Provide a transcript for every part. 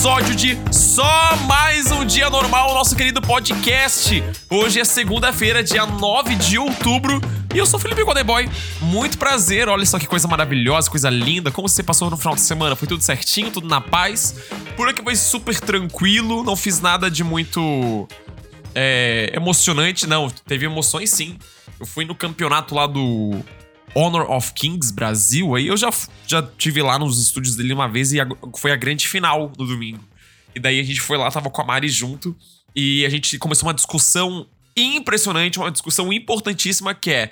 episódio de Só Mais Um Dia Normal, nosso querido podcast. Hoje é segunda-feira, dia 9 de outubro, e eu sou Felipe Godeboy. Muito prazer, olha só que coisa maravilhosa, coisa linda. Como você passou no final de semana? Foi tudo certinho, tudo na paz? Por aqui foi super tranquilo, não fiz nada de muito é, emocionante, não. Teve emoções sim. Eu fui no campeonato lá do Honor of Kings Brasil, aí eu já, já tive lá nos estúdios dele uma vez e a, foi a grande final no domingo. E daí a gente foi lá, tava com a Mari junto, e a gente começou uma discussão impressionante, uma discussão importantíssima que é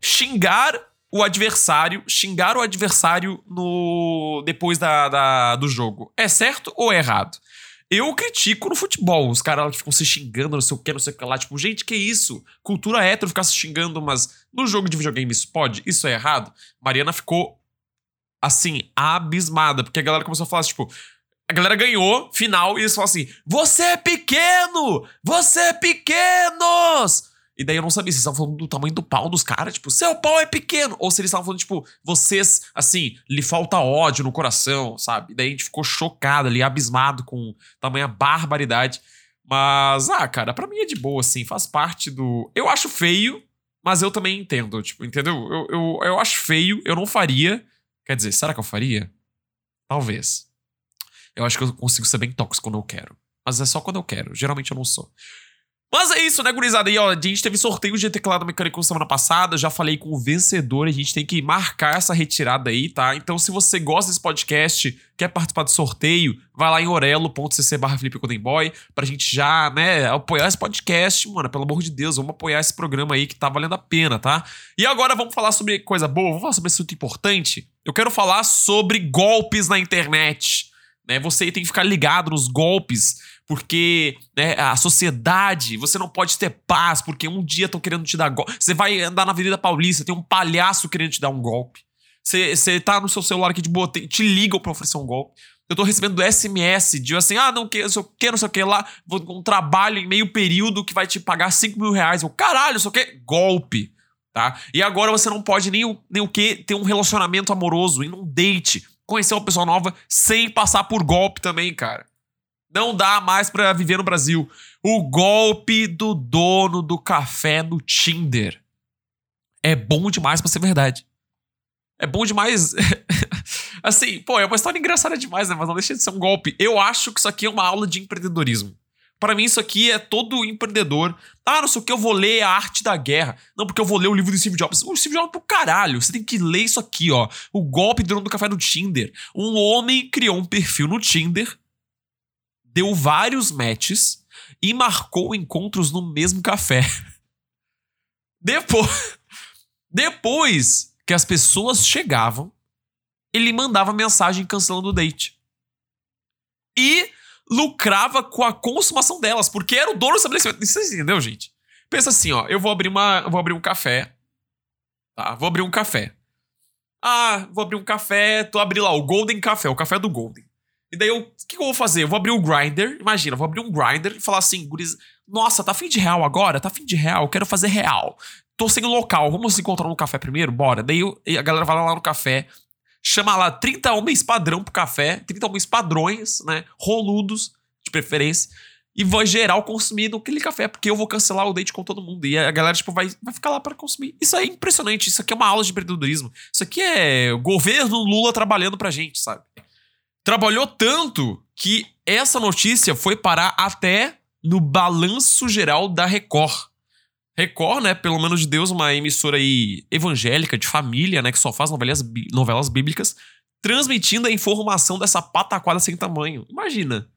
xingar o adversário, xingar o adversário no depois da, da, do jogo. É certo ou é errado? Eu critico no futebol, os caras que ficam se xingando, não sei o que, não sei o que lá. Tipo, gente, que isso? Cultura hétero ficar se xingando, mas no jogo de videogame isso pode? Isso é errado? Mariana ficou, assim, abismada, porque a galera começou a falar, tipo, a galera ganhou, final, e eles falaram assim: Você é pequeno! Você é pequenos! E daí eu não sabia se eles estavam falando do tamanho do pau dos caras, tipo, seu pau é pequeno. Ou se eles estavam falando, tipo, vocês, assim, lhe falta ódio no coração, sabe? E daí a gente ficou chocado ali, abismado com tamanha barbaridade. Mas, ah, cara, pra mim é de boa, assim, faz parte do. Eu acho feio, mas eu também entendo, tipo, entendeu? Eu, eu, eu acho feio, eu não faria. Quer dizer, será que eu faria? Talvez. Eu acho que eu consigo ser bem tóxico quando eu quero. Mas é só quando eu quero. Geralmente eu não sou. Mas é isso, né, gurizada? E ó, a gente teve sorteio de teclado mecânico semana passada, já falei com o vencedor, a gente tem que marcar essa retirada aí, tá? Então, se você gosta desse podcast, quer participar do sorteio, vai lá em orelo.cc barra Felipe Boy pra gente já, né, apoiar esse podcast, mano, pelo amor de Deus, vamos apoiar esse programa aí que tá valendo a pena, tá? E agora vamos falar sobre coisa boa, vamos falar sobre assunto importante. Eu quero falar sobre golpes na internet, né? Você tem que ficar ligado nos golpes porque né, a sociedade, você não pode ter paz, porque um dia estão querendo te dar golpe. Você vai andar na Avenida Paulista, tem um palhaço querendo te dar um golpe. Você, você tá no seu celular aqui de boa, te ligam pra oferecer um golpe. Eu tô recebendo SMS de assim, ah, não, que, não sei o que, não sei o que lá, vou um trabalho em meio período que vai te pagar 5 mil reais. Eu, caralho, o que, golpe, tá? E agora você não pode nem o, nem o que ter um relacionamento amoroso, ir um date, conhecer uma pessoa nova sem passar por golpe também, cara. Não dá mais para viver no Brasil. O golpe do dono do café no Tinder. É bom demais pra ser verdade. É bom demais. assim, pô, é uma história engraçada demais, né? Mas não deixa de ser um golpe. Eu acho que isso aqui é uma aula de empreendedorismo. Para mim, isso aqui é todo empreendedor. Ah, não sei o que, eu vou ler a arte da guerra. Não, porque eu vou ler o livro do Steve Jobs. O Steve Jobs é pro caralho. Você tem que ler isso aqui, ó. O golpe do dono do café no Tinder. Um homem criou um perfil no Tinder deu vários matches e marcou encontros no mesmo café. Depois, depois que as pessoas chegavam, ele mandava mensagem cancelando o date. E lucrava com a consumação delas, porque era o dono do estabelecimento. Você entendeu, gente? Pensa assim, ó, eu vou abrir uma, vou abrir um café. Tá, vou abrir um café. Ah, vou abrir um café, tô abrindo lá o Golden Café, o café do Golden. E daí eu, o que, que, eu vou fazer? Eu vou abrir o Grinder, imagina, eu vou abrir um Grinder e falar assim, guris, nossa, tá fim de real agora? Tá fim de real, quero fazer real. Tô sem local, vamos se encontrar no café primeiro? Bora. Daí eu, a galera vai lá no café, chama lá 30 homens padrão pro café, 30 homens padrões, né, roludos, de preferência, e vai geral consumir aquele café, porque eu vou cancelar o date com todo mundo. E a galera, tipo, vai, vai ficar lá para consumir. Isso é impressionante, isso aqui é uma aula de empreendedorismo. Isso aqui é o governo Lula trabalhando pra gente, sabe? Trabalhou tanto que essa notícia foi parar até no balanço geral da Record. Record, né, pelo menos de Deus, uma emissora aí evangélica, de família, né, que só faz novelas, novelas bíblicas, transmitindo a informação dessa pataquada sem tamanho. Imagina.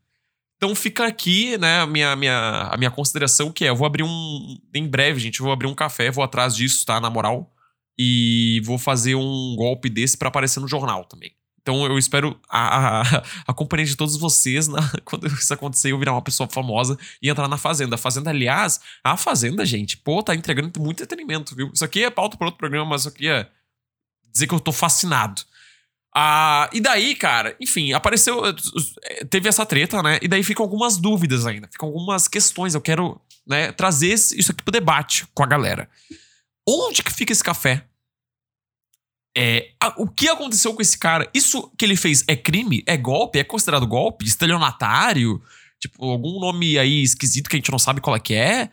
Então fica aqui, né, a minha, minha, a minha consideração que é, eu vou abrir um, em breve, gente, eu vou abrir um café, vou atrás disso, tá, na moral, e vou fazer um golpe desse para aparecer no jornal também. Então eu espero a, a, a companhia de todos vocês na, quando isso acontecer, eu virar uma pessoa famosa e entrar na Fazenda. A Fazenda, aliás, a Fazenda, gente, pô, tá entregando muito entretenimento, viu? Isso aqui é pauta para outro programa, mas aqui é dizer que eu tô fascinado. Ah, e daí, cara, enfim, apareceu. Teve essa treta, né? E daí ficam algumas dúvidas ainda, ficam algumas questões. Eu quero né, trazer isso aqui pro debate com a galera. Onde que fica esse café? É, a- o que aconteceu com esse cara? Isso que ele fez é crime? É golpe? É considerado golpe? Estelionatário? Tipo, algum nome aí esquisito que a gente não sabe qual é que é?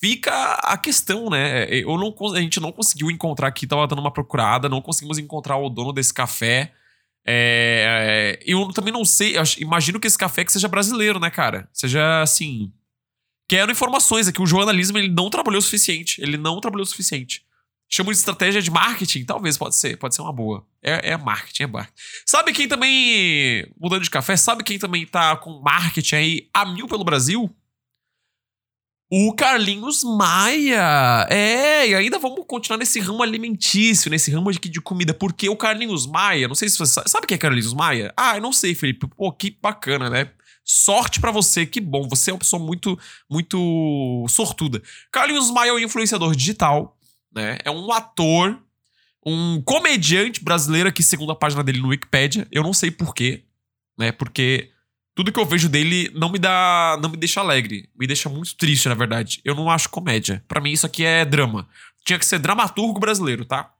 Fica a questão, né? Eu não, a gente não conseguiu encontrar aqui, tava dando uma procurada, não conseguimos encontrar o dono desse café. É, eu também não sei, imagino que esse café que seja brasileiro, né, cara? Seja assim. Quero informações aqui. O jornalismo ele não trabalhou o suficiente. Ele não trabalhou o suficiente. Chamo de estratégia de marketing? Talvez, pode ser. Pode ser uma boa. É, é marketing, é marketing. Sabe quem também, mudando de café, sabe quem também tá com marketing aí a mil pelo Brasil? O Carlinhos Maia. É, e ainda vamos continuar nesse ramo alimentício, nesse ramo de, de comida. Porque o Carlinhos Maia, não sei se você sabe. Sabe quem é Carlinhos Maia? Ah, eu não sei, Felipe. Pô, que bacana, né? Sorte pra você, que bom. Você é uma pessoa muito, muito sortuda. Carlinhos Maia é um influenciador digital, né? É um ator, um comediante brasileiro aqui, segundo a página dele no Wikipedia. Eu não sei porquê, né? Porque tudo que eu vejo dele não me dá, não me deixa alegre, me deixa muito triste, na verdade. Eu não acho comédia. Pra mim isso aqui é drama. Tinha que ser dramaturgo brasileiro, tá?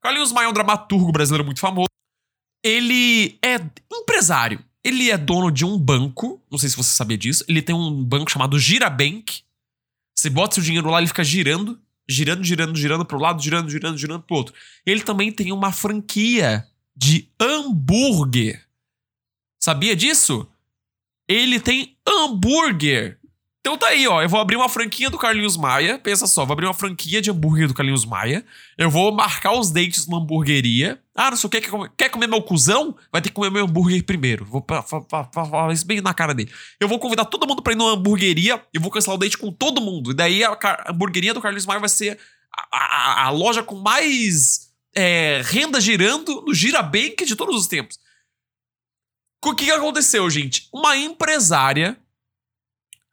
Carlinhos Maia é um dramaturgo brasileiro muito famoso. Ele é empresário. Ele é dono de um banco, não sei se você sabia disso. Ele tem um banco chamado Girabank. Você bota seu dinheiro lá, ele fica girando, girando, girando, girando pro lado, girando, girando, girando pro outro. Ele também tem uma franquia de hambúrguer. Sabia disso? Ele tem hambúrguer. Então tá aí, ó. Eu vou abrir uma franquia do Carlinhos Maia. Pensa só, vou abrir uma franquia de hambúrguer do Carlinhos Maia. Eu vou marcar os dentes numa hamburgueria. Ah, não sei o que. Quer comer, meu cuzão? Vai ter que comer meu hambúrguer primeiro. Vou fa- fa- fa- fa- falar isso bem na cara dele. Eu vou convidar todo mundo pra ir numa hamburgueria e vou cancelar o date com todo mundo. E daí a, car- a hamburgueria do Carlinhos Maia vai ser a, a- a loja com mais é, renda girando no Girabank de todos os tempos. O que aconteceu, gente? Uma empresária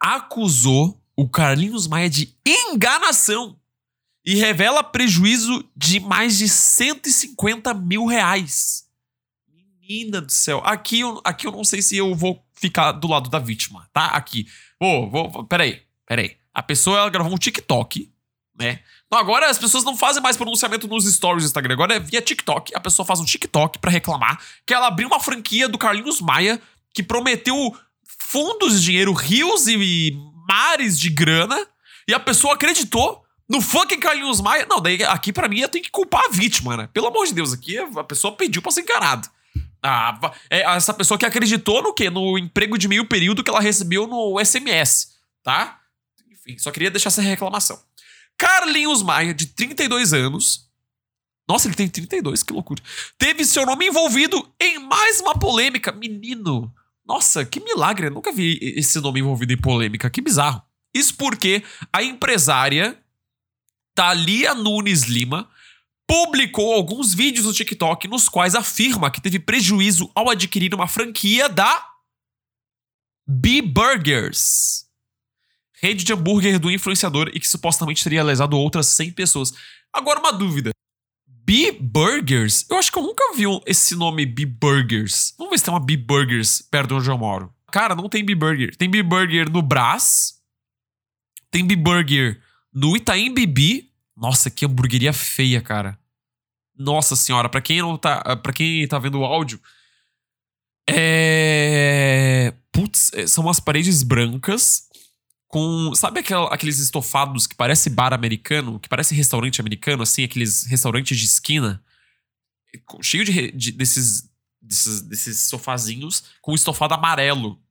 acusou o Carlinhos Maia de enganação e revela prejuízo de mais de 150 mil reais. Menina do céu. Aqui eu, aqui eu não sei se eu vou ficar do lado da vítima, tá? Aqui. Vou, vou, peraí, peraí. A pessoa ela gravou um TikTok, né? Não, agora as pessoas não fazem mais pronunciamento nos stories do Instagram. Agora é via TikTok. A pessoa faz um TikTok pra reclamar que ela abriu uma franquia do Carlinhos Maia que prometeu fundos de dinheiro, rios e mares de grana. E a pessoa acreditou no fucking Carlinhos Maia. Não, daí aqui pra mim eu tenho que culpar a vítima, né? Pelo amor de Deus, aqui a pessoa pediu pra ser enganado. Ah, é essa pessoa que acreditou no quê? No emprego de meio período que ela recebeu no SMS, tá? Enfim, só queria deixar essa reclamação. Carlinhos Maia, de 32 anos. Nossa, ele tem 32, que loucura. Teve seu nome envolvido em mais uma polêmica. Menino, nossa, que milagre. Eu nunca vi esse nome envolvido em polêmica. Que bizarro. Isso porque a empresária Thalia Nunes Lima publicou alguns vídeos no TikTok nos quais afirma que teve prejuízo ao adquirir uma franquia da B-Burgers, rede de hambúrguer do influenciador e que supostamente teria lesado outras 100 pessoas. Agora, uma dúvida. B-Burgers? Eu acho que eu nunca vi esse nome B-Burgers. Vamos ver se tem uma B-Burgers perto de onde eu moro. Cara, não tem B-Burger. Tem B-Burger no Brás. Tem B-Burger no Itaim Bibi. Nossa, que hamburgueria feia, cara. Nossa senhora, pra quem não tá, para quem tá vendo o áudio, é, putz, é, são umas paredes brancas com, sabe aqueles estofados que parece bar americano, que parece restaurante americano, assim, aqueles restaurantes de esquina, cheio de, de- desses, desses desses sofazinhos com estofado amarelo,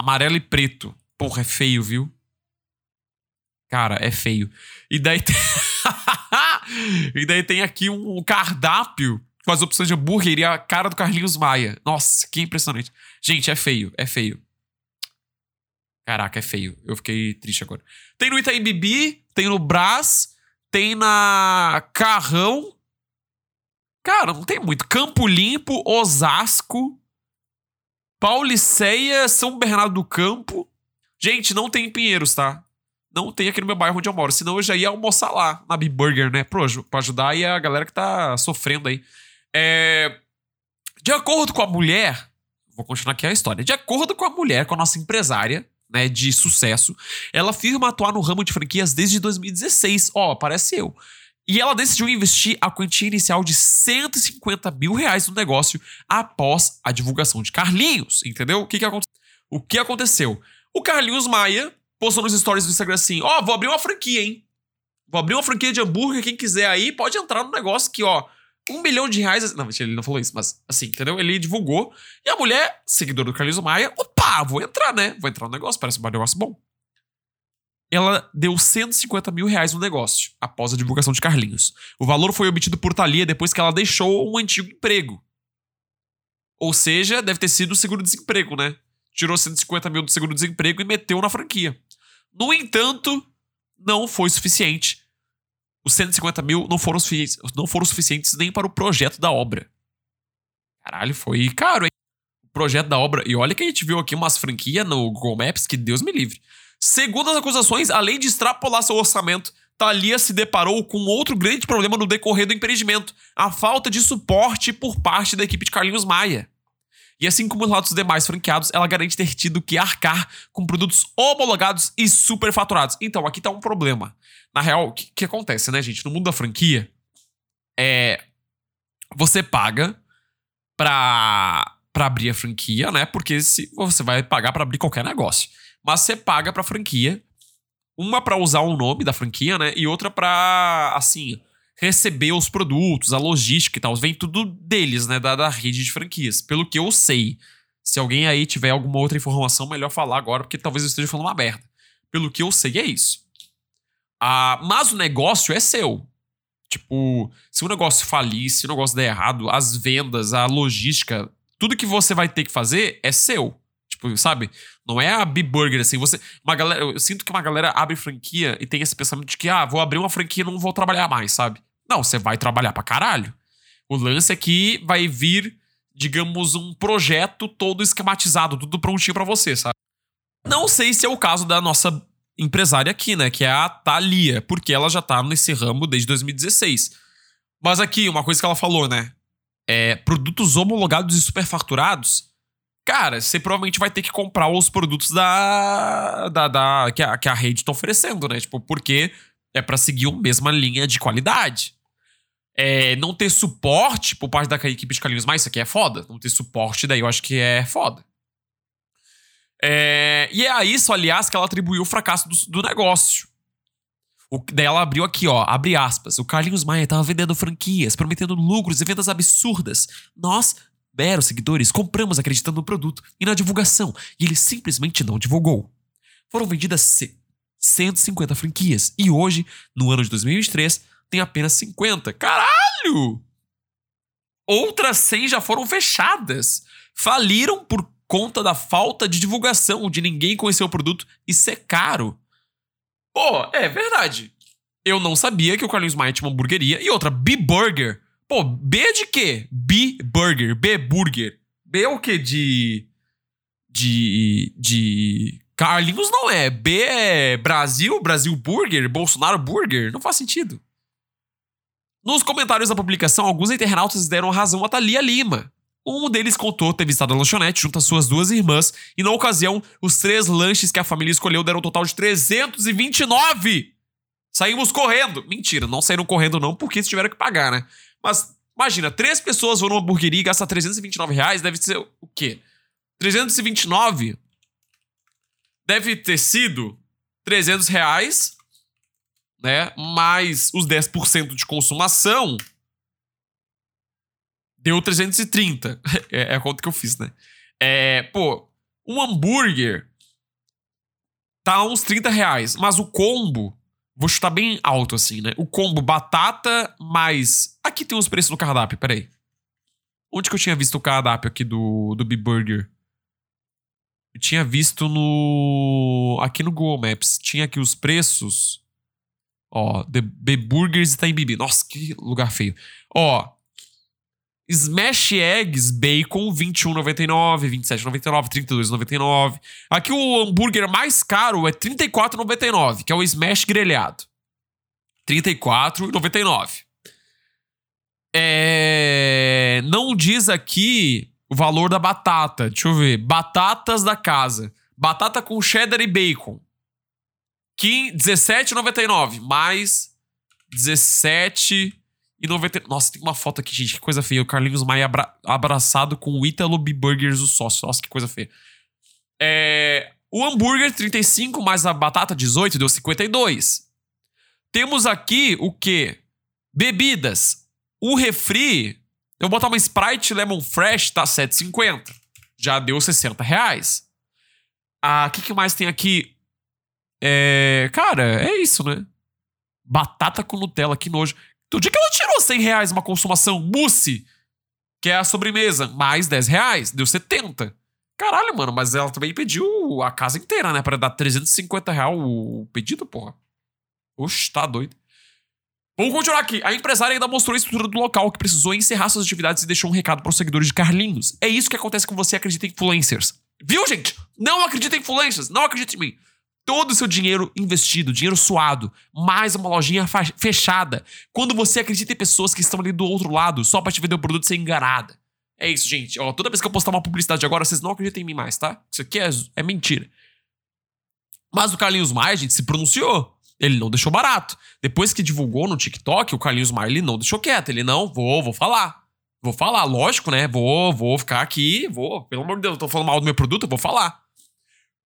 amarelo e preto. Porra, é feio, viu? Cara, é feio. E daí tem... e daí tem aqui um cardápio com as opções de hambúrguer e a cara do Carlinhos Maia. Nossa, que impressionante. Gente, é feio, é feio. Caraca, é feio. Eu fiquei triste agora. Tem no Itaim Bibi, tem no Brás, tem na Carrão. Cara, não tem muito. Campo Limpo, Osasco, Pauliceia, São Bernardo do Campo. Gente, não tem em Pinheiros, tá? Não tem aqui no meu bairro onde eu moro. Senão eu já ia almoçar lá, na B-Burger, né? Pro, pra ajudar aí a galera que tá sofrendo aí. É... De acordo com a mulher. Vou continuar aqui a história. De acordo com a mulher, com a nossa empresária, né, de sucesso, ela afirma atuar no ramo de franquias desde 2016. Ó, parece eu. E ela decidiu investir a quantia inicial de 150 mil reais no negócio após a divulgação de Carlinhos, entendeu? O que, que, aconte... o que aconteceu? O Carlinhos Maia postou nos stories do Instagram assim: Ó, oh, vou abrir uma franquia, hein? Vou abrir uma franquia de hambúrguer. Quem quiser aí pode entrar no negócio que, ó, um milhão de reais. Não, ele não falou isso, mas assim, entendeu? Ele divulgou. E a mulher, seguidora do Carlinhos Maia, opa, vou entrar, né? Vou entrar no negócio, parece um negócio bom ela deu 150 mil reais no negócio, após a divulgação de Carlinhos. O valor foi obtido por Thalia depois que ela deixou um antigo emprego. Ou seja, deve ter sido o seguro-desemprego, né? Tirou 150 mil do seguro-desemprego e meteu na franquia. No entanto, não foi suficiente. Os 150 mil não foram, não foram suficientes nem para o projeto da obra. Caralho, foi caro, hein? O projeto da obra. E olha que a gente viu aqui umas franquias no Google Maps que Deus me livre. Segundo as acusações, além de extrapolar seu orçamento, Thalia se deparou com outro grande problema no decorrer do empreendimento: a falta de suporte por parte da equipe de Carlinhos Maia. E assim como os relatos demais franqueados, ela garante ter tido que arcar com produtos homologados e superfaturados. Então, aqui tá um problema. Na real, o que, que, acontece, né, gente? No mundo da franquia, é. Você paga pra, pra abrir a franquia, né? Porque se, você vai pagar para abrir qualquer negócio mas você paga pra franquia. Uma para usar o nome da franquia, né? E outra pra, assim, receber os produtos, a logística e tal. Vem tudo deles, né? Da, da rede de franquias. Pelo que eu sei. Se alguém aí tiver alguma outra informação, melhor falar agora, porque talvez eu esteja falando uma merda. Pelo que eu sei, é isso. Ah, mas o negócio é seu. Tipo, se o negócio falir, se o negócio der errado, as vendas, a logística, tudo que você vai ter que fazer é seu. Tipo, sabe? Não é a B-Burger, assim. Você, uma galera, eu sinto que uma galera abre franquia e tem esse pensamento de que, ah, vou abrir uma franquia e não vou trabalhar mais, sabe? Não, você vai trabalhar pra caralho. O lance é que vai vir, digamos, um projeto todo esquematizado, tudo prontinho para você, sabe? Não sei se é o caso da nossa empresária aqui, né? Que é a Thalia, porque ela já tá nesse ramo desde 2016. Mas aqui, uma coisa que ela falou, né? É, produtos homologados e superfaturados cara, você provavelmente vai ter que comprar os produtos da, da, da que, a, que a rede tá oferecendo, né? Tipo, porque é para seguir a mesma linha de qualidade. É, não ter suporte por parte da equipe de Carlinhos Mais, isso aqui é foda. Não ter suporte daí eu acho que é foda. É, e é a isso, aliás, que ela atribuiu o fracasso do, do negócio. O, daí ela abriu aqui, ó, abre aspas. O Carlinhos Maia tava vendendo franquias, prometendo lucros e vendas absurdas. Nós meros seguidores, compramos acreditando no produto e na divulgação, e ele simplesmente não divulgou. Foram vendidas 150 franquias, e hoje, no ano de 2023, tem apenas 50. Caralho! Outras 100 já foram fechadas. Faliram por conta da falta de divulgação, de ninguém conhecer o produto e ser caro. Pô, é verdade. Eu não sabia que o Carlinhos Maia tinha uma hamburgueria. E outra, B-Burger Pô, B é de quê? B Burger, B Burger. B é o quê? De. De. De. Carlinhos não é. B é Brasil, Brasil Burger, Bolsonaro Burger. Não faz sentido. Nos comentários da publicação, alguns internautas deram razão a Thalia Lima. Um deles contou ter visitado a lanchonete junto às suas duas irmãs e, na ocasião, os três lanches que a família escolheu deram um total de 329! Saímos correndo! Mentira, não saíram correndo não, porque eles tiveram que pagar, né? Mas imagina, três pessoas vão numa hamburgueria e gastam 329 reais, deve ser o quê? 329 deve ter sido 300 reais, né? Mais os 10% de consumação, deu 330. É, é a conta que eu fiz, né? É, pô, um hambúrguer tá uns 30 reais, mas o combo Vou chutar bem alto assim, né? O combo batata mais. Aqui tem os preços do cardápio, peraí. Onde que eu tinha visto o cardápio aqui do, do B-Burger? Tinha visto no. Aqui no Google Maps. Tinha aqui os preços. Ó, B-Burgers e tá em Bibi. Nossa, que lugar feio. Ó, Smash Eggs Bacon 21,99, 27,99, 32,99. Aqui o hambúrguer mais caro é 34,99, que é o Smash grelhado. 34,99. É... Não diz aqui o valor da batata. Deixa eu ver. Batatas da casa. Batata com cheddar e bacon. 17,99 mais 17 e 90. Nossa, tem uma foto aqui, gente. Que coisa feia. O Carlinhos Maia abra... abraçado com o Ítalo B Burgers, o sócio. Nossa, que coisa feia. É... O hambúrguer, 35, mais a batata, 18, deu 52. Temos aqui o quê? Bebidas. O refri, eu botar uma Sprite Lemon Fresh, tá 7,50. Já deu 60 reais. Ah, o que, que mais tem aqui? É... Cara, é isso, né? Batata com Nutella, que nojo. Do dia que ela tirou 100 reais uma consumação mousse, que é a sobremesa, mais 10 reais, deu 70. Caralho, mano, mas ela também pediu a casa inteira, né? Pra dar 350 reais o pedido, porra. Oxe, tá doido. Vamos continuar aqui. A empresária ainda mostrou a estrutura do local que precisou encerrar suas atividades e deixou um recado para os seguidores de Carlinhos. É isso que acontece quando você acredita em influencers. Viu, gente? Não acredita em influencers. Não acredita em mim. Todo o seu dinheiro investido, dinheiro suado, mais uma lojinha fechada. Quando você acredita em pessoas que estão ali do outro lado só pra te vender o produto ser enganada. É isso, gente. Ó, toda vez que eu postar uma publicidade agora, vocês não acreditam em mim mais, tá? Isso aqui é, é mentira. Mas o Carlinhos Maia, gente, se pronunciou. Ele não deixou barato. Depois que divulgou no TikTok, o Carlinhos ele não deixou quieto. Ele, não, vou, vou falar. Vou falar, lógico, né? Vou, vou ficar aqui, vou. Pelo amor de Deus, eu tô falando mal do meu produto, eu vou falar.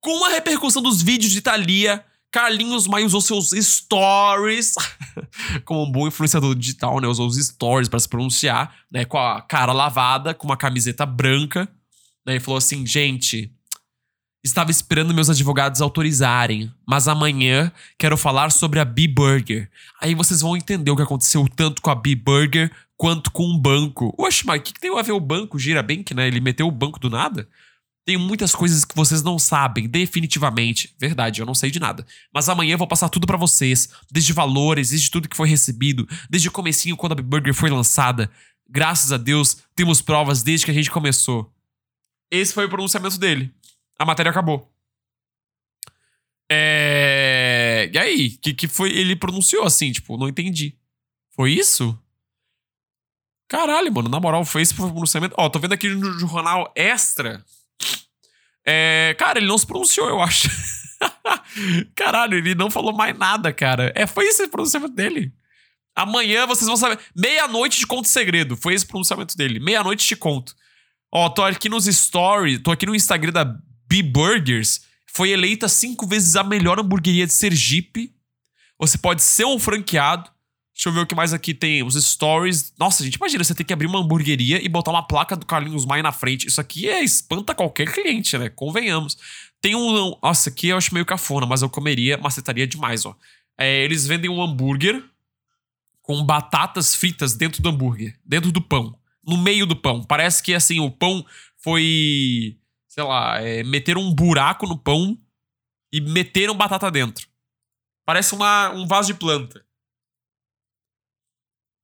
Com a repercussão dos vídeos de Thalia, Carlinhos Maia usou seus stories, como um bom influenciador digital, né? Usou os stories para se pronunciar, né? Com a cara lavada, com uma camiseta branca, né? E falou assim: gente, estava esperando meus advogados autorizarem, mas amanhã quero falar sobre a B-Burger. Aí vocês vão entender o que aconteceu tanto com a B-Burger quanto com o banco. Oxe, mas o que, que tem a ver o banco, Girabank, né? Ele meteu o banco do nada? Tem muitas coisas que vocês não sabem, definitivamente. Verdade, eu não sei de nada. Mas amanhã eu vou passar tudo para vocês, desde valores, desde tudo que foi recebido, desde o comecinho quando a Burger foi lançada. Graças a Deus, temos provas desde que a gente começou. Esse foi o pronunciamento dele. A matéria acabou. É... E aí, que que foi? Ele pronunciou assim, tipo, não entendi. Foi isso? Caralho, mano, na moral, foi esse pronunciamento. Ó, tô vendo aqui no jornal Extra é, cara, ele não se pronunciou, eu acho. Caralho, ele não falou mais nada, cara. É, foi esse pronunciamento dele. Amanhã vocês vão saber. Meia-noite de conto segredo. Foi esse pronunciamento dele. Meia-noite te conto. Ó, tô aqui nos stories, tô aqui no Instagram da B Burgers. Foi eleita cinco vezes a melhor hamburgueria de Sergipe. Você pode ser um franqueado. Deixa eu ver o que mais aqui tem. Os stories. Nossa, gente, imagina você ter que abrir uma hamburgueria e botar uma placa do Carlinhos Maia na frente. Isso aqui é espanta qualquer cliente, né? Convenhamos. Tem um. Nossa, aqui eu acho meio cafona, mas eu comeria, macetaria demais, ó. É, eles vendem um hambúrguer com batatas fritas dentro do hambúrguer, dentro do pão, no meio do pão. Parece que assim, o pão foi. Sei lá, é, meteram um buraco no pão e meteram batata dentro. Parece uma, um vaso de planta.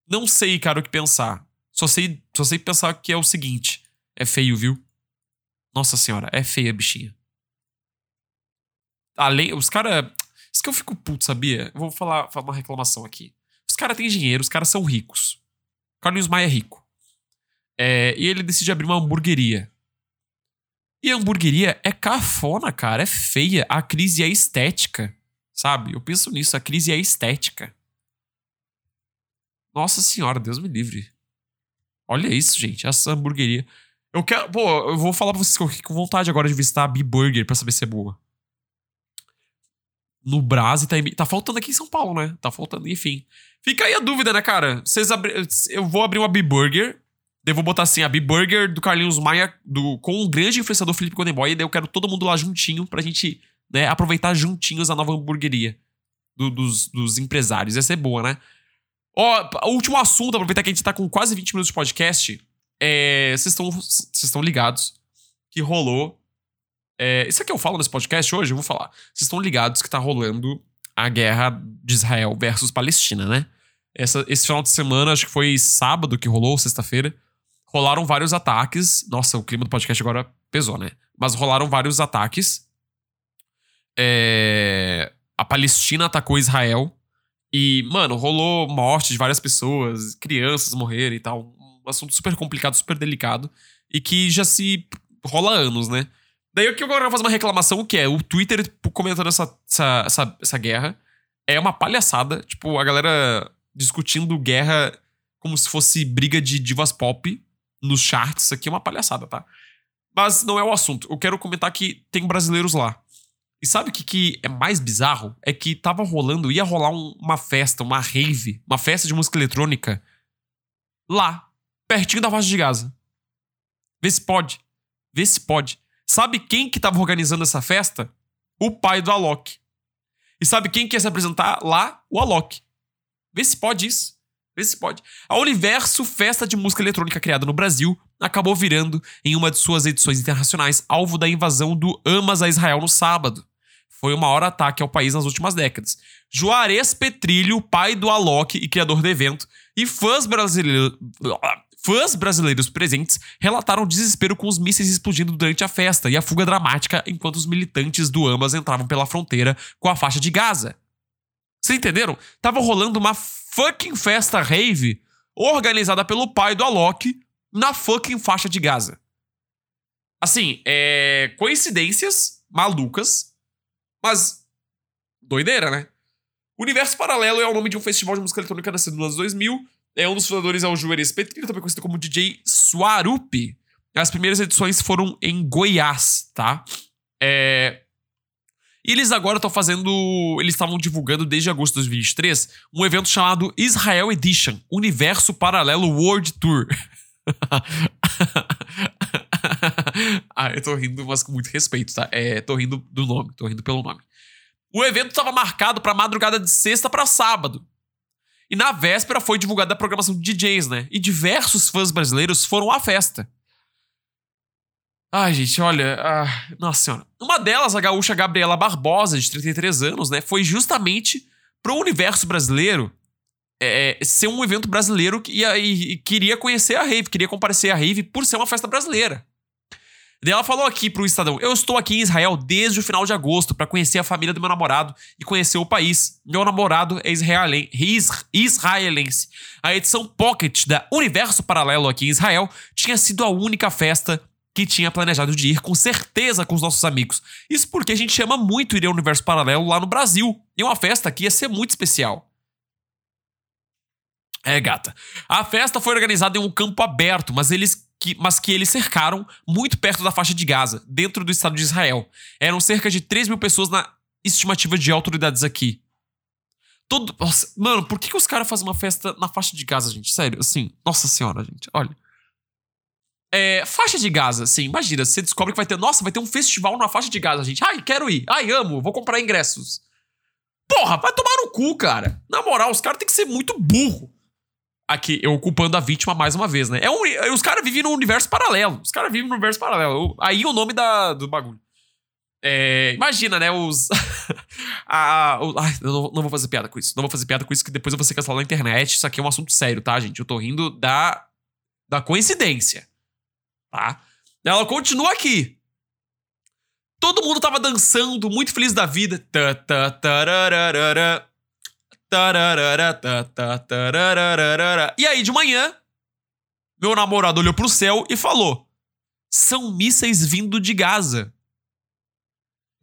Não sei, cara, o que pensar. Só sei, só sei pensar que é o seguinte. É feio, viu? Nossa senhora, é feia a bichinha. Além, os caras. Isso que eu fico puto, sabia? Eu vou falar, falar uma reclamação aqui. Os caras têm dinheiro, os caras são ricos. Carlinhos Maia é rico. É, e ele decide abrir uma hamburgueria. E a hamburgueria é cafona, cara. É feia. A crise é estética. Sabe? Eu penso nisso. A crise é estética. Nossa senhora, Deus me livre. Olha isso, gente. Essa hamburgueria. Eu quero. Pô, eu vou falar pra vocês que eu fiquei com vontade agora de visitar a B-Burger pra saber se é boa. No Brás tá, tá faltando aqui em São Paulo, né? Tá faltando, enfim. Fica aí a dúvida, né, cara? Vocês abri... Eu vou abrir uma B-Burger. Daí vou botar assim, a B-Burger do Carlinhos Maia do... com o grande influenciador Felipe Condeboy. E daí eu quero todo mundo lá juntinho pra gente né, aproveitar juntinhos a nova hamburgueria do, dos, dos empresários. Ia ser boa, né? Ó, o último assunto, aproveitar que a gente tá com quase 20 minutos de podcast. É. Vocês estão ligados que rolou. É, isso aqui eu falo nesse podcast hoje, eu vou falar. Vocês estão ligados que tá rolando a guerra de Israel versus Palestina, né? Essa, esse final de semana, acho que foi sábado que rolou, sexta-feira. Rolaram vários ataques. Nossa, o clima do podcast agora pesou, né? Mas rolaram vários ataques. É, a Palestina atacou Israel e, mano, rolou morte de várias pessoas, crianças morreram e tal. Um assunto super complicado, super delicado. E que já se rola anos, né? Daí aqui eu quero fazer uma reclamação que é o Twitter comentando essa, essa, essa, essa guerra. É uma palhaçada. Tipo, a galera discutindo guerra como se fosse briga de divas pop nos charts. Isso aqui é uma palhaçada, tá? Mas não é o assunto. Eu quero comentar que tem brasileiros lá. E sabe o que, que é mais bizarro? É que tava rolando, ia rolar um, uma festa, uma rave, uma festa de música eletrônica lá, pertinho da faixa de Gaza. Vê se pode. Vê se pode. Sabe quem que tava organizando essa festa? O pai do Alok. E sabe quem que ia se apresentar lá? O Alok. Vê se pode isso. Vê se pode. A Universo Festa de Música Eletrônica criada no Brasil acabou virando, em uma de suas edições internacionais, alvo da invasão do Hamas a Israel no sábado. Foi o maior ataque ao país nas últimas décadas. Juarez Petrilho, pai do Alok e criador do evento, e fãs brasileiros, fãs brasileiros presentes relataram desespero com os mísseis explodindo durante a festa e a fuga dramática enquanto os militantes do Hamas entravam pela fronteira com a faixa de Gaza. Vocês entenderam? Tava rolando uma fucking festa rave organizada pelo pai do Alok na fucking faixa de Gaza. Assim, é. Coincidências malucas, mas. Doideira, né? Universo Paralelo é o nome de um festival de música eletrônica nascido nos anos 2000. É um dos fundadores é o Juarez Petrillo, também conhecido como DJ Swarup. As primeiras edições foram em Goiás, tá? É, e eles agora estão fazendo. Eles estavam divulgando desde agosto de 2023 um evento chamado Israel Edition Universo Paralelo World Tour. ah, eu tô rindo, mas com muito respeito, tá? É, tô rindo do nome, tô rindo pelo nome. O evento estava marcado para madrugada de sexta para sábado. E na véspera foi divulgada a programação de DJs, né? E diversos fãs brasileiros foram à festa. Ai, gente, olha. Ah, nossa senhora. Uma delas, a gaúcha Gabriela Barbosa, de 33 anos, né? Foi justamente pro universo brasileiro é, ser um evento brasileiro e, e, e, queria conhecer a rave, queria comparecer à rave por ser uma festa brasileira. Daí ela falou aqui pro Estadão: Eu estou aqui em Israel desde o final de agosto para conhecer a família do meu namorado e conhecer o país. Meu namorado é israelense. A edição Pocket da Universo Paralelo aqui em Israel tinha sido a única festa que tinha planejado de ir com certeza com os nossos amigos. Isso porque a gente chama muito ir ao universo paralelo lá no Brasil. E uma festa que ia ser muito especial. É, gata. A festa foi organizada em um campo aberto, mas eles que, mas que eles cercaram muito perto da faixa de Gaza, dentro do Estado de Israel. Eram cerca de 3 mil pessoas na estimativa de autoridades aqui. Todo. Nossa, mano, por que, que os caras fazem uma festa na faixa de Gaza, gente? Sério, assim. Nossa senhora, gente. Olha. É, faixa de Gaza, assim, imagina, você descobre que vai ter, nossa, vai ter um festival na faixa de Gaza, gente. Ai, quero ir. Ai, amo, vou comprar ingressos. Porra, vai tomar no cu, cara. Na moral, os caras têm que ser muito burro. Aqui, eu ocupando a vítima mais uma vez, né? É um, os caras vivem num universo paralelo. Os caras vivem num universo paralelo. Aí o nome da, do bagulho. É, imagina, né? Os. a, o, ai, eu não, não, vou fazer piada com isso. Não vou fazer piada com isso, que depois eu vou ser cancelado na internet. Isso aqui é um assunto sério, tá, gente? Eu tô rindo da, da coincidência tá? Ela continua aqui. Todo mundo tava dançando, muito feliz da vida. E aí, de manhã, meu namorado olhou pro céu e falou: São mísseis vindo de Gaza.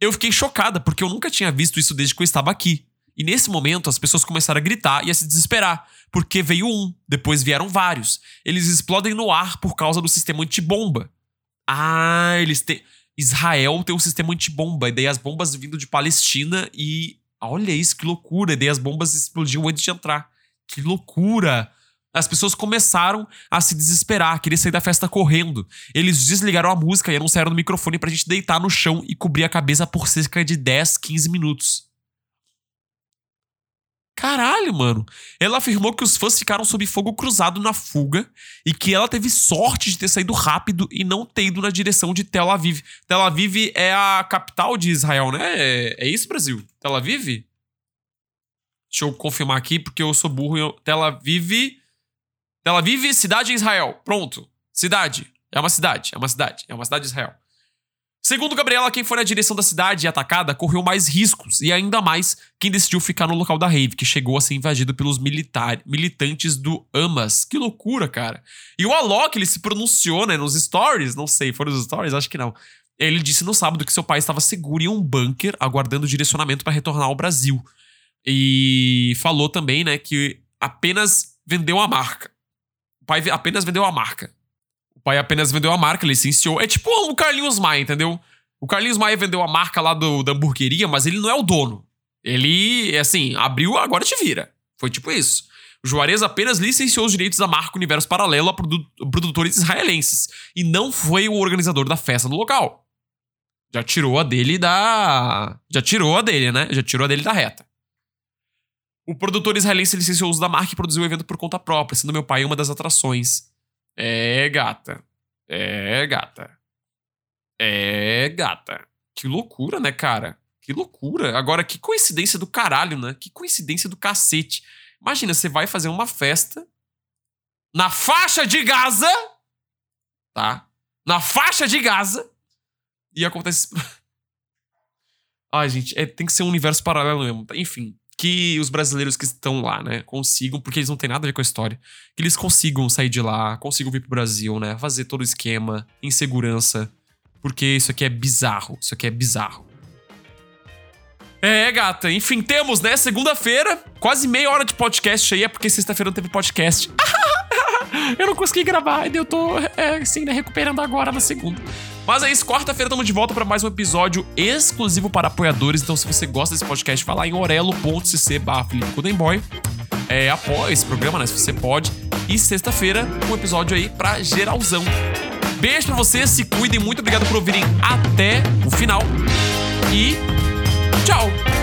Eu fiquei chocada, porque eu nunca tinha visto isso desde que eu estava aqui. E nesse momento, as pessoas começaram a gritar e a se desesperar, porque veio um, depois vieram vários. Eles explodem no ar por causa do sistema antibomba. Ah, eles têm. Israel tem um sistema antibomba, e daí as bombas vindo de Palestina e. Olha isso, que loucura! E daí as bombas explodiam antes de entrar. Que loucura! As pessoas começaram a se desesperar, querer sair da festa correndo. Eles desligaram a música e anunciaram no microfone pra gente deitar no chão e cobrir a cabeça por cerca de 10, 15 minutos. Caralho, mano. Ela afirmou que os fãs ficaram sob fogo cruzado na fuga e que ela teve sorte de ter saído rápido e não ter ido na direção de Tel Aviv. Tel Aviv é a capital de Israel, né? É, é isso, Brasil? Tel Aviv? Deixa eu confirmar aqui porque eu sou burro. Eu... Tel Aviv. Tel Aviv, cidade em Israel. Pronto. Cidade. É uma cidade. É uma cidade. É uma cidade de Israel. Segundo Gabriela, quem foi na direção da cidade e atacada correu mais riscos, e ainda mais quem decidiu ficar no local da rave, que chegou a ser invadido pelos militar, militantes do Hamas. Que loucura, cara. E o Alok, ele se pronunciou, né, nos stories, não sei, foram os stories? Acho que não. Ele disse no sábado que seu pai estava seguro em um bunker, aguardando direcionamento para retornar ao Brasil. E falou também, né, que apenas vendeu a marca. O pai apenas vendeu a marca. Pai apenas vendeu a marca, licenciou. É tipo o Carlinhos Maia, entendeu? O Carlinhos Maia vendeu a marca lá do, da hamburgueria, mas ele não é o dono. Ele, assim, abriu, agora te vira. Foi tipo isso. O Juarez apenas licenciou os direitos da marca Universo Paralelo a produ produtores israelenses e não foi o organizador da festa no local. Já tirou a dele da. Já tirou a dele, né? Já tirou a dele da reta. O produtor israelense licenciou o uso da marca e produziu o evento por conta própria, sendo meu pai uma das atrações. É, gata. É, gata. É, gata. Que loucura, né, cara? Que loucura. Agora, que coincidência do caralho, né? Que coincidência do cacete. Imagina, você vai fazer uma festa na faixa de Gaza, tá? Na faixa de Gaza. E acontece. Ai, gente, é, tem que ser um universo paralelo mesmo. Enfim, que os brasileiros que estão lá, né, consigam, porque eles não têm nada a ver com a história, que eles consigam sair de lá, consigam vir pro Brasil, né, fazer todo o esquema em segurança, porque isso aqui é bizarro, isso aqui é bizarro. É, gata. Enfim, temos, né? Segunda-feira, quase meia hora de podcast aí, é porque sexta-feira não teve podcast. eu não consegui gravar, eu tô, é, assim, né, recuperando agora na segunda. Mas é isso, quarta-feira estamos de volta para mais um episódio exclusivo para apoiadores. Então, se você gosta desse podcast, vai lá em orelo.cc barra é, apoia esse programa, né? Se você pode. E sexta-feira, um episódio aí pra geralzão. Beijo pra vocês, se cuidem. Muito obrigado por ouvirem até o final. E Tchau!